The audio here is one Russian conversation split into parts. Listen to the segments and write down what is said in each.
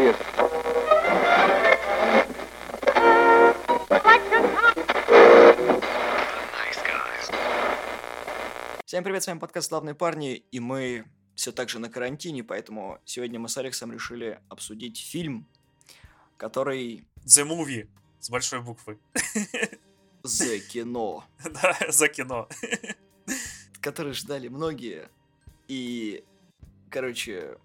человек. Всем привет, с вами подкаст «Славные парни», и мы все так же на карантине, поэтому сегодня мы с Алексом решили обсудить фильм, который... The Movie с большой буквы. The кино. Да, за кино. Который ждали многие. И, короче,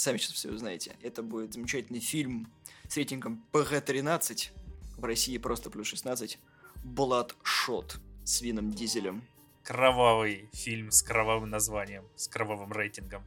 сами сейчас все узнаете. Это будет замечательный фильм с рейтингом PG-13. В России просто плюс 16. Bloodshot с Вином Дизелем. Кровавый фильм с кровавым названием, с кровавым рейтингом.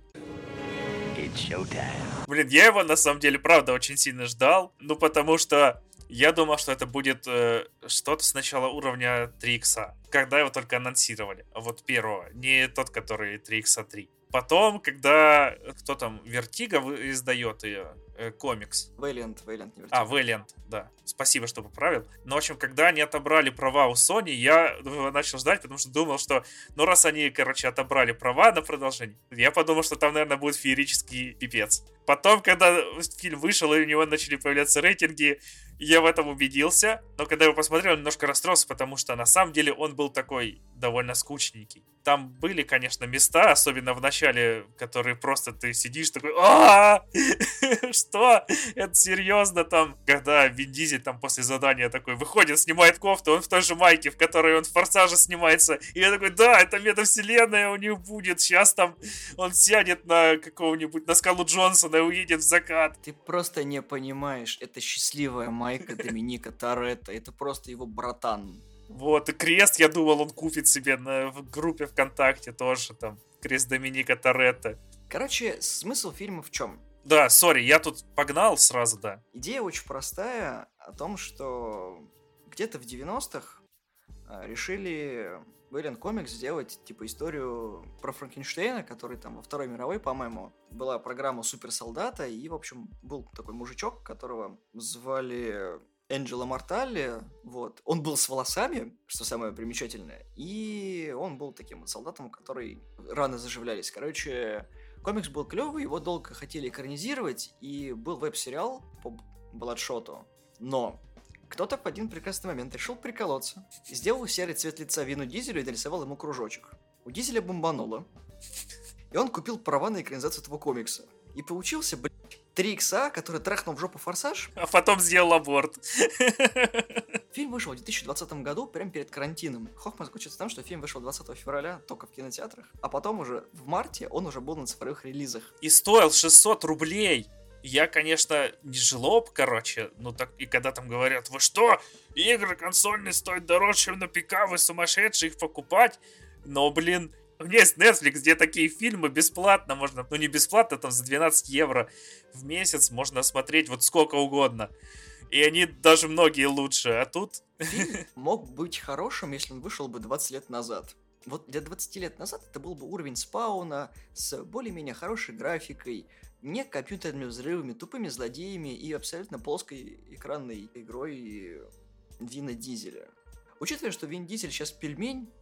Блин, я его на самом деле правда очень сильно ждал, ну потому что я думал, что это будет э, что-то сначала уровня трёх иксов, когда его только анонсировали. А вот первого, не тот, который трёх иксов 3. Потом, когда кто там, Вертига издает ее, э, комикс. Вэлиант, Вэлиант, А, Вэлиант, да. Спасибо, что поправил. Но, в общем, когда они отобрали права у Sony, я ну, начал ждать, потому что думал, что, ну, раз они, короче, отобрали права на продолжение, я подумал, что там, наверное, будет феерический пипец. Потом, когда фильм вышел, и у него начали появляться рейтинги, я в этом убедился, но когда я его посмотрел, немножко расстроился, потому что на самом деле он был такой довольно скучненький. Там были, конечно, места, особенно в начале, которые просто ты сидишь такой, а что? Это серьезно там? Когда Вин Дизель там после задания такой выходит, снимает кофту, он в той же майке, в которой он в Форсаже снимается, и я такой, да, это метавселенная у них будет, сейчас там он сядет на какого-нибудь, на скалу Джонсона и уедет в закат. Ты просто не понимаешь, это счастливая майка Доминика Торетто, это просто его братан. Вот, и крест, я думал, он купит себе на, в группе ВКонтакте тоже, там, крест Доминика Торетто. Короче, смысл фильма в чем? Да, сори, я тут погнал сразу, да. Идея очень простая о том, что где-то в 90-х а, решили Вэлен Комикс сделать, типа, историю про Франкенштейна, который там во Второй мировой, по-моему, была программа суперсолдата, и, в общем, был такой мужичок, которого звали Энджело Морталли, вот, он был с волосами, что самое примечательное, и он был таким вот солдатом, который раны заживлялись. Короче, комикс был клевый, его долго хотели экранизировать, и был веб-сериал по Бладшоту, но кто-то в один прекрасный момент решил приколоться, сделал серый цвет лица Вину Дизелю и нарисовал ему кружочек. У Дизеля бомбануло, и он купил права на экранизацию этого комикса. И получился, блядь, 3 икса, который трахнул в жопу форсаж. А потом сделал аборт. Фильм вышел в 2020 году, прямо перед карантином. Хохма заключается в том, что фильм вышел 20 февраля только в кинотеатрах, а потом уже в марте он уже был на цифровых релизах. И стоил 600 рублей. Я, конечно, не жлоб, короче, ну так и когда там говорят, вы что, игры консольные стоят дороже, чем на ПК, вы сумасшедшие их покупать? Но, блин, у меня есть Netflix, где такие фильмы бесплатно можно, ну не бесплатно, там за 12 евро в месяц можно смотреть вот сколько угодно. И они даже многие лучше, а тут... Фильм мог быть хорошим, если он вышел бы 20 лет назад. Вот для 20 лет назад это был бы уровень спауна с более-менее хорошей графикой, не компьютерными взрывами, тупыми злодеями и абсолютно плоской экранной игрой Вина Дизеля. Учитывая, что Вин Дизель сейчас пельмень,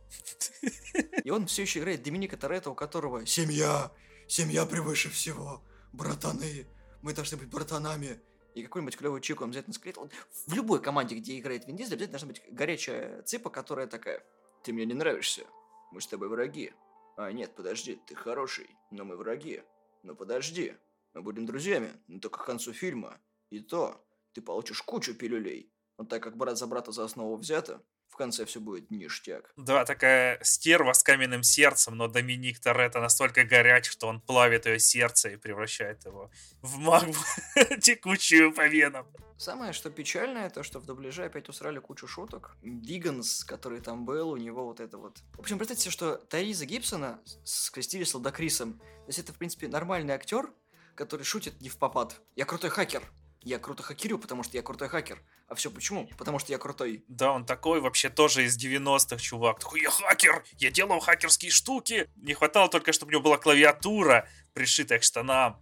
и он все еще играет Доминика Торетто, у которого семья, семья превыше всего, братаны, мы должны быть братанами. И какой-нибудь клевый чик он обязательно склеит. Он в любой команде, где играет Вин Дизель, обязательно должна быть горячая цыпа, которая такая, ты мне не нравишься, мы с тобой враги. А нет, подожди, ты хороший, но мы враги. Но подожди, мы будем друзьями, но только к концу фильма. И то, ты получишь кучу пилюлей. Но так как брат за брата за основу взято, в конце все будет ништяк. Да, такая стерва с каменным сердцем, но Доминик Торетто настолько горяч, что он плавит ее сердце и превращает его в магму, текучую по венам. Самое, что печальное, то, что в дубляже опять усрали кучу шуток. Виганс, который там был, у него вот это вот... В общем, представьте себе, что Тариза Гибсона скрестили с Ладокрисом. То есть это, в принципе, нормальный актер, который шутит не в попад. Я крутой хакер. Я круто хакерю, потому что я крутой хакер. А все почему? Потому что я крутой. Да, он такой вообще тоже из 90-х, чувак. Такой, я хакер, я делал хакерские штуки. Не хватало только, чтобы у него была клавиатура, пришитая к штанам.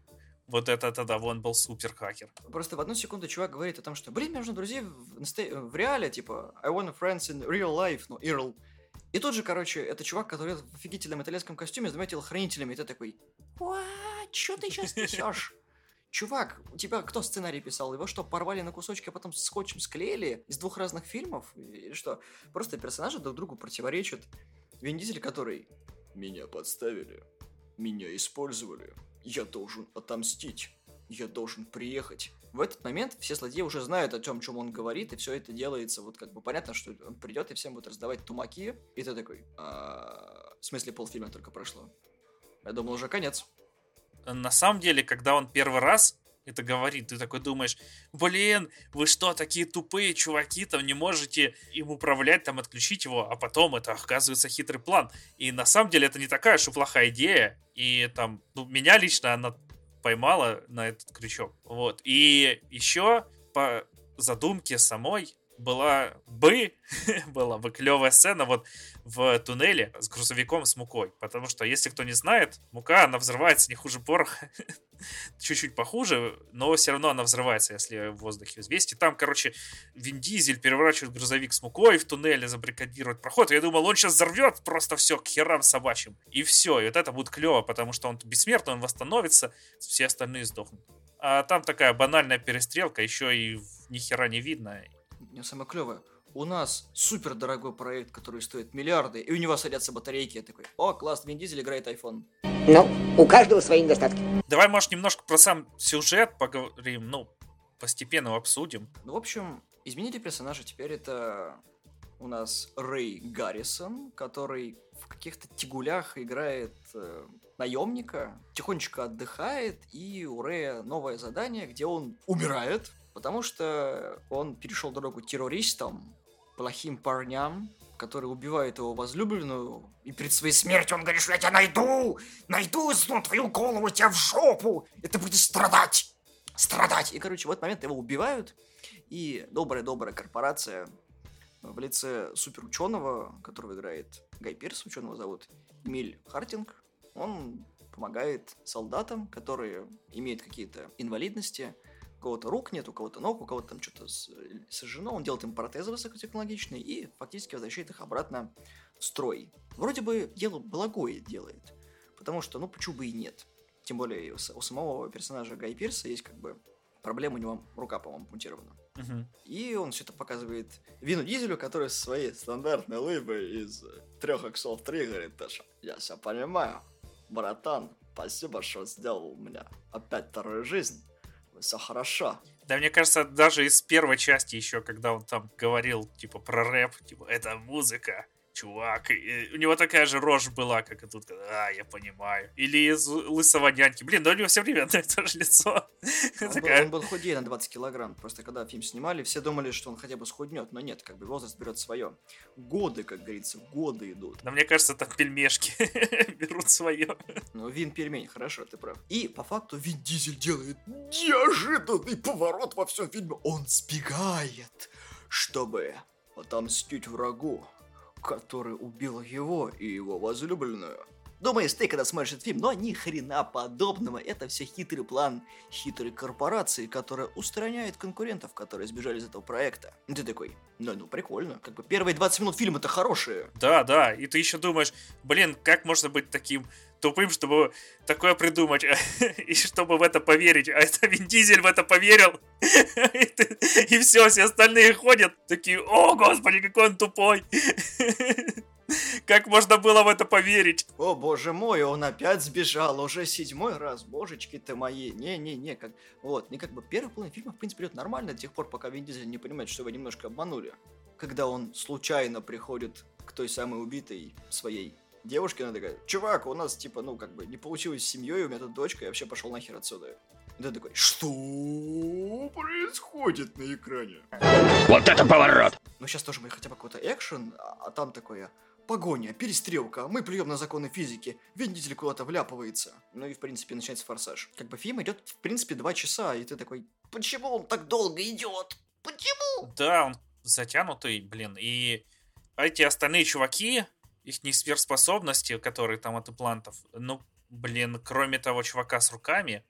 Вот это тогда он был супер хакер. Просто в одну секунду чувак говорит о том, что, блин, мне нужны друзья в, в реале, типа, I want friends in real life, ну, Earl. И тут же, короче, это чувак, который в офигительном итальянском костюме с двумя телохранителями, и ты такой, what? Что ты сейчас несешь? Чувак, у тебя кто сценарий писал? Его что, порвали на кусочки, а потом скотчем склеили из двух разных фильмов? Или что? Просто персонажи друг другу противоречат. Вин Дизель, который «Меня подставили, меня использовали, я должен отомстить, я должен приехать». В этот момент все злодеи уже знают о том, чем он говорит, и все это делается, вот как бы понятно, что он придет и всем будет раздавать тумаки, и ты такой, а... в смысле полфильма только прошло. Я думал, уже конец на самом деле, когда он первый раз это говорит, ты такой думаешь, блин, вы что, такие тупые чуваки, там не можете им управлять, там отключить его, а потом это оказывается хитрый план. И на самом деле это не такая уж и плохая идея, и там, ну, меня лично она поймала на этот крючок, вот. И еще по задумке самой была бы, была бы клевая сцена вот в туннеле с грузовиком с мукой. Потому что, если кто не знает, мука, она взрывается не хуже пороха. Чуть-чуть похуже, но все равно она взрывается, если в воздухе взвесить. Там, короче, Вин Дизель переворачивает грузовик с мукой в туннеле, забрикадирует проход. Я думал, он сейчас взорвет просто все к херам собачьим. И все, и вот это будет клево, потому что он бессмертный, он восстановится, все остальные сдохнут. А там такая банальная перестрелка, еще и ни хера не видно не самое клевое. У нас супер дорогой проект, который стоит миллиарды, и у него садятся батарейки. Я такой, о, класс, Вин Дизель играет iPhone. Ну, у каждого свои недостатки. Давай, может, немножко про сам сюжет поговорим, ну, постепенно обсудим. Ну, в общем, изменили персонажа. Теперь это у нас Рэй Гаррисон, который в каких-то тягулях играет э, наемника, тихонечко отдыхает, и у Рэя новое задание, где он умирает, Потому что он перешел дорогу террористам, плохим парням, которые убивают его возлюбленную, и перед своей смертью он говорит, что я тебя найду, найду, сну твою голову, тебя в жопу, и ты будешь страдать, страдать. И, короче, в этот момент его убивают, и добрая-добрая корпорация в лице суперученого, которого играет Гай Пирс, ученого зовут Эмиль Хартинг, он помогает солдатам, которые имеют какие-то инвалидности, у кого-то рук нет, у кого-то ног, у кого-то там что-то сожжено, он делает им протезы высокотехнологичные и фактически возвращает их обратно в строй. Вроде бы дело благое делает, потому что, ну, почему бы и нет. Тем более у самого персонажа Гай Пирса есть как бы проблема, у него рука, по-моему, мутирована. Uh-huh. И он все это показывает Вину Дизелю, который со своей стандартной лыбой из трех иксов 3 говорит, Таша, я все понимаю, братан, спасибо, что сделал у меня опять вторую жизнь все хорошо. Да, мне кажется, даже из первой части еще, когда он там говорил, типа, про рэп, типа, это музыка, чувак. И у него такая же рожь была, как и тут. А, я понимаю. Или из лысого няньки. Блин, да у него все время одно и то же лицо. Он, такая... был, он был худее на 20 килограмм. Просто когда фильм снимали, все думали, что он хотя бы схуднет. Но нет, как бы возраст берет свое. Годы, как говорится, годы идут. Но мне кажется, там пельмешки берут свое. Ну, Вин пельмень, хорошо, ты прав. И по факту Вин Дизель делает неожиданный поворот во всем фильме. Он сбегает, чтобы отомстить врагу который убил его и его возлюбленную. Думаешь, ты когда смотришь этот фильм, но ни хрена подобного. Это все хитрый план хитрой корпорации, которая устраняет конкурентов, которые сбежали из этого проекта. Ты такой, ну, ну, прикольно. Как бы первые 20 минут фильма-то хорошие. Да, да. И ты еще думаешь, блин, как можно быть таким тупым, чтобы такое придумать, и чтобы в это поверить. А это Вин Дизель в это поверил. И все, все остальные ходят такие, о, господи, какой он тупой. Как можно было в это поверить? О, боже мой, он опять сбежал, уже седьмой раз, божечки ты мои. Не-не-не, как... Вот, не как бы первый половина фильма, в принципе, идет нормально до тех пор, пока Вин Дизель не понимает, что его немножко обманули. Когда он случайно приходит к той самой убитой своей девушке, она такая, чувак, у нас, типа, ну, как бы, не получилось с семьей, у меня тут дочка, я вообще пошел нахер отсюда. И ты такой, что происходит на экране? Вот это поворот! Ну, сейчас тоже будет хотя бы какой-то экшен, а, а там такое, погоня, перестрелка, мы плюем на законы физики, Вин куда-то вляпывается. Ну и, в принципе, начинается форсаж. Как бы фильм идет, в принципе, два часа, и ты такой, почему он так долго идет? Почему? Да, он затянутый, блин, и эти остальные чуваки, их не сверхспособности, которые там от имплантов, ну, блин, кроме того чувака с руками,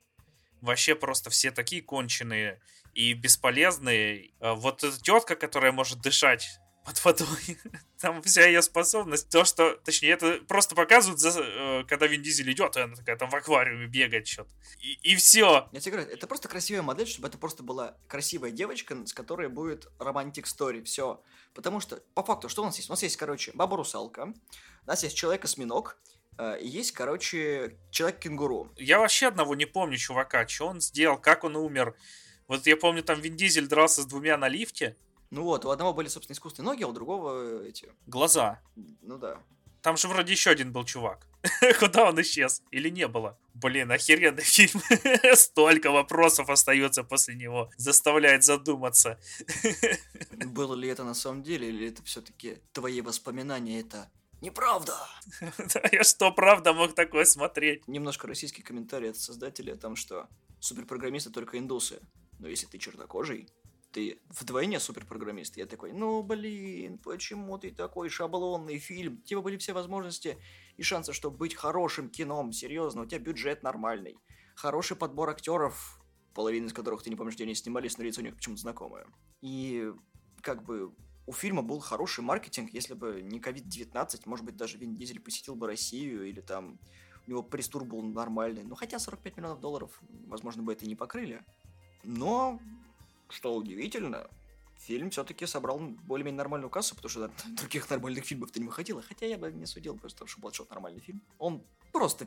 вообще просто все такие конченые и бесполезные. А вот эта тетка, которая может дышать под водой. Там вся ее способность, то, что, точнее, это просто показывают, за, э, когда Вин Дизель идет, и она такая там в аквариуме бегает что-то. И, и все. Я тебе говорю, это просто красивая модель, чтобы это просто была красивая девочка, с которой будет романтик стори, все. Потому что, по факту, что у нас есть? У нас есть, короче, баба-русалка, у нас есть человек-осьминог, э, есть, короче, человек-кенгуру. Я вообще одного не помню чувака, что он сделал, как он умер. Вот я помню, там Вин Дизель дрался с двумя на лифте. Ну вот, у одного были, собственно, искусственные ноги, а у другого эти... Глаза. Ну да. Там же вроде еще один был чувак. Куда он исчез? Или не было? Блин, охеренный фильм. Столько вопросов остается после него. Заставляет задуматься. Было ли это на самом деле, или это все-таки твои воспоминания, это неправда? Да, я что, правда мог такое смотреть? Немножко российский комментарий от создателя о том, что суперпрограммисты только индусы. Но если ты чернокожий, ты вдвойне суперпрограммист. Я такой, ну блин, почему ты такой шаблонный фильм? У тебя были все возможности и шансы, чтобы быть хорошим кином, серьезно, у тебя бюджет нормальный. Хороший подбор актеров, половина из которых ты не помнишь, где они снимались, но лицо у них почему-то знакомое. И как бы у фильма был хороший маркетинг, если бы не COVID-19, может быть, даже Вин Дизель посетил бы Россию, или там у него пресс-тур был нормальный. Ну, хотя 45 миллионов долларов, возможно, бы это и не покрыли. Но что удивительно, фильм все-таки собрал более-менее нормальную кассу, потому что других нормальных фильмов-то не выходило. Хотя я бы не судил, просто что Бладшот нормальный фильм. Он просто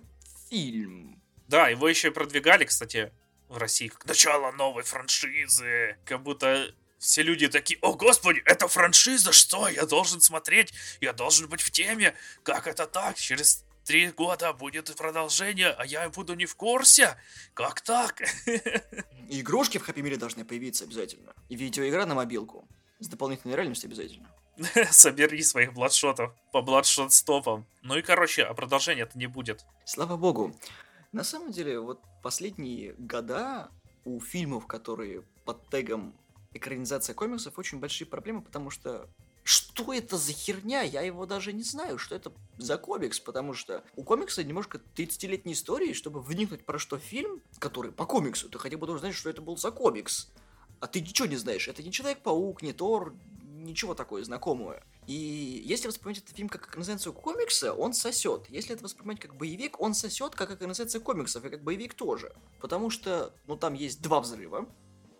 фильм. Да, его еще и продвигали, кстати, в России как начало новой франшизы. Как будто все люди такие, о господи, это франшиза, что? Я должен смотреть, я должен быть в теме. Как это так? Через три года будет продолжение, а я буду не в курсе? Как так? Игрушки в Happy Meal должны появиться обязательно. И видеоигра на мобилку. С дополнительной реальностью обязательно. Собери своих бладшотов по бладшот стопам. Ну и короче, а продолжения-то не будет. Слава богу. На самом деле, вот последние года у фильмов, которые под тегом экранизация комиксов, очень большие проблемы, потому что что это за херня? Я его даже не знаю, что это за комикс, потому что у комикса немножко 30-летней истории, чтобы вникнуть про что фильм, который по комиксу, ты хотя бы должен знать, что это был за комикс. А ты ничего не знаешь. Это не Человек-паук, не Тор, ничего такое знакомое. И если воспринимать этот фильм как экранизацию комикса, он сосет. Если это воспринимать как боевик, он сосет как экранизация комиксов, и как боевик тоже. Потому что, ну, там есть два взрыва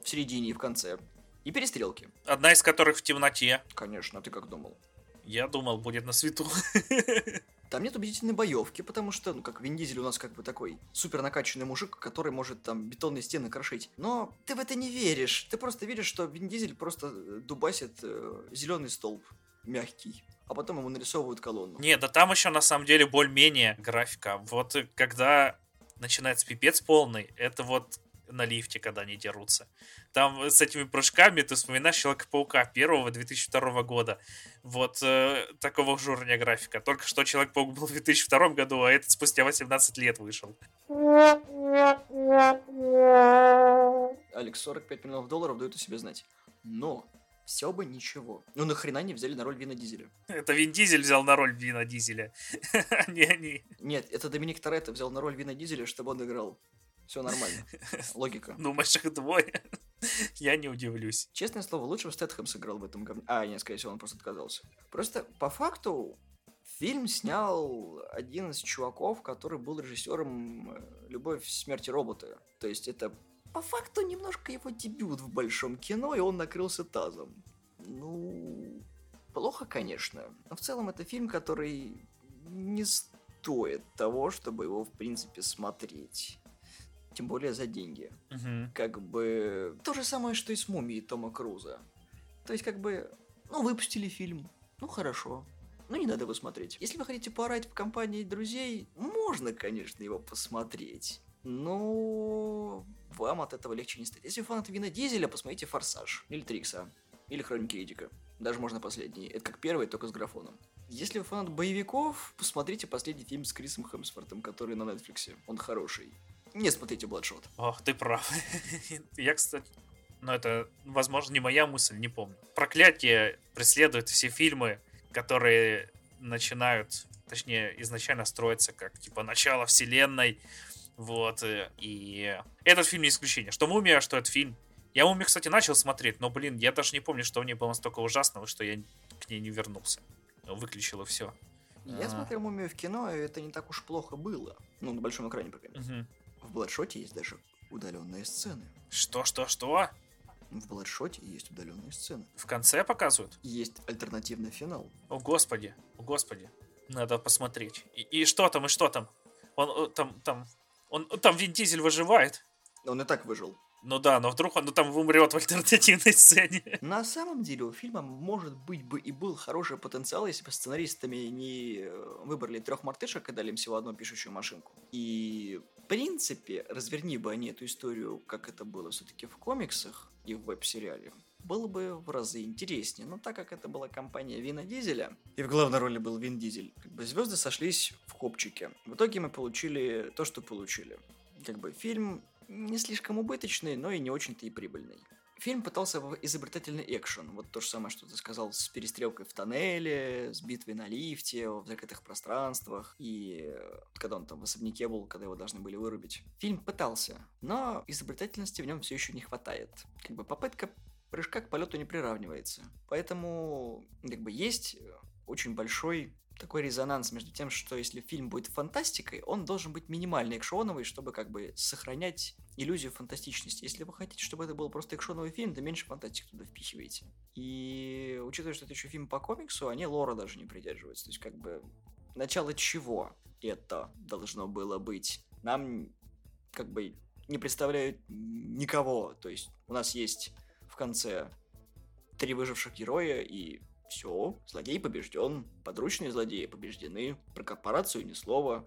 в середине и в конце. И перестрелки. Одна из которых в темноте. Конечно, а ты как думал? Я думал, будет на свету. Там нет убедительной боевки, потому что, ну, как Вин Дизель у нас как бы такой супер накачанный мужик, который может там бетонные стены крошить. Но ты в это не веришь. Ты просто веришь, что Вин Дизель просто э, дубасит э, зеленый столб мягкий а потом ему нарисовывают колонну. Не, да там еще на самом деле более-менее графика. Вот когда начинается пипец полный, это вот на лифте, когда они дерутся. Там с этими прыжками ты вспоминаешь Человека-паука первого 2002 года. Вот э, такого же уровня графика. Только что Человек-паук был в 2002 году, а этот спустя 18 лет вышел. Алекс, 45 миллионов долларов дают о себе знать. Но все бы ничего. Ну нахрена не взяли на роль Вина Дизеля? Это Вин Дизель взял на роль Вина Дизеля. не они. Нет, это Доминик Торетто взял на роль Вина Дизеля, чтобы он играл все нормально. Логика. Думаешь, их двое? Я не удивлюсь. Честное слово, лучше бы Стэтхэм сыграл в этом говне. А, нет, скорее всего, он просто отказался. Просто по факту фильм снял один из чуваков, который был режиссером э, «Любовь, смерти робота». То есть это по факту немножко его дебют в большом кино, и он накрылся тазом. Ну, плохо, конечно. Но в целом это фильм, который не стоит того, чтобы его, в принципе, смотреть тем более за деньги. Угу. Как бы то же самое, что и с мумией Тома Круза. То есть, как бы, ну, выпустили фильм, ну, хорошо. Ну, не надо его смотреть. Если вы хотите поорать в компании друзей, можно, конечно, его посмотреть. Но вам от этого легче не станет. Если вы фанаты Вина Дизеля, посмотрите «Форсаж» или «Трикса», или «Хроники Эдика». Даже можно последний. Это как первый, только с графоном. Если вы фанат боевиков, посмотрите последний фильм с Крисом Хемсвортом, который на Нетфликсе. Он хороший не смотрите Бладшот. Ох, ты прав. Я, кстати, но ну, это, возможно, не моя мысль, не помню. Проклятие преследует все фильмы, которые начинают, точнее, изначально строятся как, типа, начало вселенной, вот, э, и этот фильм не исключение. Что Мумия, что этот фильм. Я Мумию, кстати, начал смотреть, но, блин, я даже не помню, что в ней было настолько ужасного, что я к ней не вернулся. Выключил и все. Я А. смотрел «Мумию» в кино, и это не так уж плохо было. Ну, на большом экране, по крайней мере. В «Бладшоте» есть даже удаленные сцены. Что, что, что? В «Бладшоте» есть удаленные сцены. В конце показывают? Есть альтернативный финал. О, господи, о, господи. Надо посмотреть. И, и что там, и что там? Он э, там, там, он, там Вин Дизель выживает. Он и так выжил. Ну да, но вдруг он ну, там умрет в альтернативной сцене. На самом деле у фильма, может быть, бы и был хороший потенциал, если бы сценаристами не э, выбрали трех мартышек и дали им всего одну пишущую машинку. И, в принципе, разверни бы они эту историю, как это было все-таки в комиксах и в веб-сериале, было бы в разы интереснее. Но так как это была компания Вина Дизеля, и в главной роли был Вин Дизель, как бы звезды сошлись в копчике. В итоге мы получили то, что получили. Как бы фильм не слишком убыточный, но и не очень-то и прибыльный. Фильм пытался изобретательный экшен. Вот то же самое, что ты сказал, с перестрелкой в тоннеле, с битвой на лифте, в закрытых пространствах. И э, когда он там в особняке был, когда его должны были вырубить. Фильм пытался, но изобретательности в нем все еще не хватает. Как бы попытка прыжка к полету не приравнивается. Поэтому, как бы, есть очень большой такой резонанс между тем, что если фильм будет фантастикой, он должен быть минимально экшоновый, чтобы как бы сохранять иллюзию фантастичности. Если вы хотите, чтобы это был просто экшоновый фильм, то меньше фантастики туда впихиваете. И учитывая, что это еще фильм по комиксу, они лора даже не придерживаются. То есть как бы начало чего это должно было быть? Нам как бы не представляют никого. То есть у нас есть в конце три выживших героя и все, злодей побежден, подручные злодеи побеждены, про корпорацию ни слова.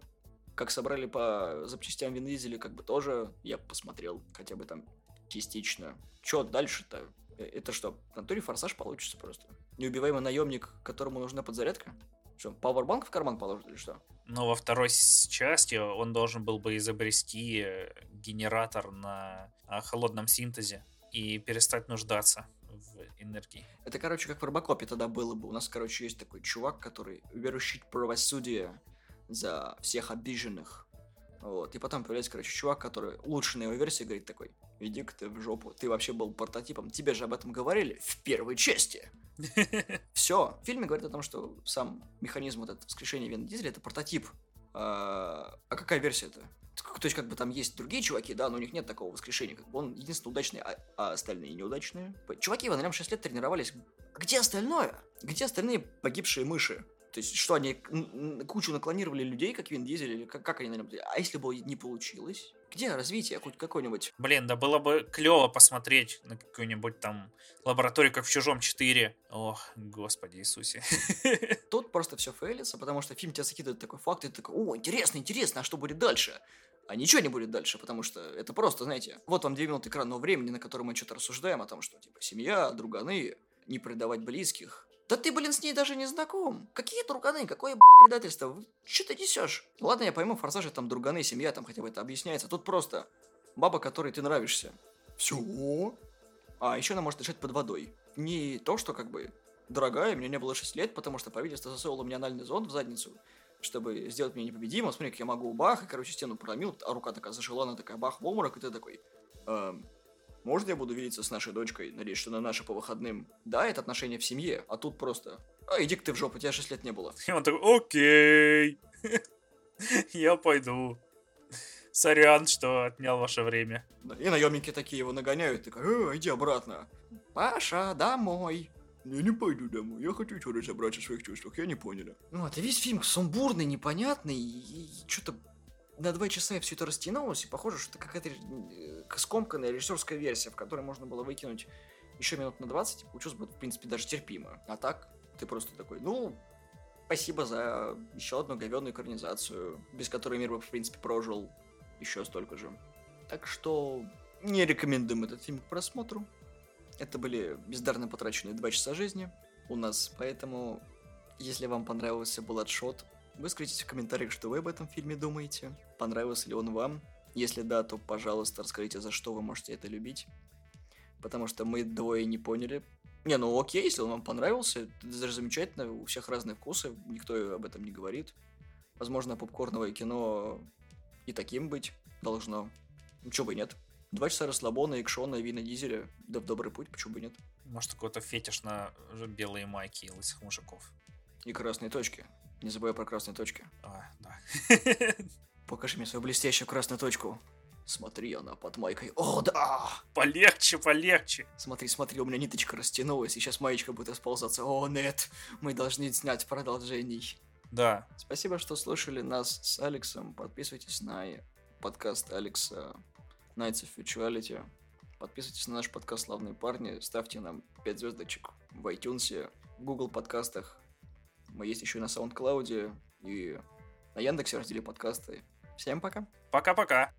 Как собрали по запчастям Вин Дизеля, как бы тоже я посмотрел, хотя бы там частично. Чё дальше-то? Э, Это что, в натуре форсаж получится просто? Неубиваемый наемник, которому нужна подзарядка? Что, пауэрбанк в карман положит или что? Но во второй части он должен был бы изобрести э, генератор на а, холодном синтезе и перестать нуждаться в энергии. Это, короче, как в Робокопе тогда было бы. У нас, короче, есть такой чувак, который верующий правосудие за всех обиженных. Вот. И потом появляется, короче, чувак, который лучше на его версии говорит такой, иди-ка ты в жопу, ты вообще был прототипом, тебе же об этом говорили в первой части. Все. В фильме говорят о том, что сам механизм вот этого воскрешения Вина Дизеля это прототип. А, а какая версия это? То есть, как бы там есть другие чуваки, да, но у них нет такого воскрешения. Как бы он единственный удачный, а, а остальные неудачные. Чуваки в нем 6 лет тренировались. Где остальное? Где остальные погибшие мыши? То есть, что они кучу наклонировали людей, как Вин Дизель, или как, как они на нем... А если бы не получилось? Где развитие хоть какое-нибудь? Блин, да было бы клево посмотреть на какую-нибудь там лабораторию, как в Чужом 4. Ох, господи Иисусе. Тут просто все фейлится, потому что фильм тебя закидывает такой факт, и ты такой, о, интересно, интересно, а что будет дальше? А ничего не будет дальше, потому что это просто, знаете, вот вам две минуты экранного времени, на котором мы что-то рассуждаем о том, что, типа, семья, друганы, не предавать близких. Да ты, блин, с ней даже не знаком. Какие друганы? Какое, предательство? Что ты несешь? Ладно, я пойму, в форсаже там друганы, семья, там хотя бы это объясняется. Тут просто баба, которой ты нравишься. Все. А еще она может дышать под водой. Не то, что как бы дорогая, мне не было 6 лет, потому что правительство засовывало мне анальный зонд в задницу, чтобы сделать меня непобедимым. Смотри, как я могу бах, и, короче, стену проломил, а рука такая зажила, она такая бах в обморок, и ты такой, «Эм, можно я буду видеться с нашей дочкой? Надеюсь, что на наши по выходным. Да, это отношения в семье, а тут просто, а иди-ка ты в жопу, тебя 6 лет не было. И он такой, окей, я пойду. Сорян, что отнял ваше время. И наемники такие его нагоняют, такой, «Э, иди обратно. Паша, домой. Я не пойду домой, я хочу еще разобраться в своих чувствах, я не поняла. Ну, это весь фильм сумбурный, непонятный, и, что-то на два часа все это растянулось, и похоже, что это какая-то э, скомканная режиссерская версия, в которой можно было выкинуть еще минут на 20, и получилось бы, в принципе, даже терпимо. А так, ты просто такой, ну, спасибо за еще одну говенную экранизацию, без которой мир бы, в принципе, прожил еще столько же. Так что не рекомендуем этот фильм к просмотру. Это были бездарно потраченные два часа жизни у нас, поэтому, если вам понравился Bloodshot, выскажитесь в комментариях, что вы об этом фильме думаете, понравился ли он вам. Если да, то, пожалуйста, расскажите, за что вы можете это любить. Потому что мы двое не поняли. Не, ну окей, если он вам понравился, это даже замечательно, у всех разные вкусы, никто об этом не говорит. Возможно, попкорновое кино и таким быть должно. Ну, чё бы и нет. Два часа расслабона, экшона, вина дизеля. Да в добрый путь, почему бы нет? Может, какой-то фетиш на белые майки и лысых мужиков. И красные точки. Не забывай про красные точки. А, да. Покажи мне свою блестящую красную точку. Смотри, она под майкой. О, да! Полегче, полегче. Смотри, смотри, у меня ниточка растянулась, и сейчас маечка будет расползаться. О, нет, мы должны снять продолжений. Да. Спасибо, что слушали нас с Алексом. Подписывайтесь на подкаст Алекса Nights of Virtuality. Подписывайтесь на наш подкаст «Славные парни». Ставьте нам 5 звездочек в iTunes, в Google подкастах. Мы есть еще и на SoundCloud и на Яндексе раздели подкасты. Всем пока! Пока-пока.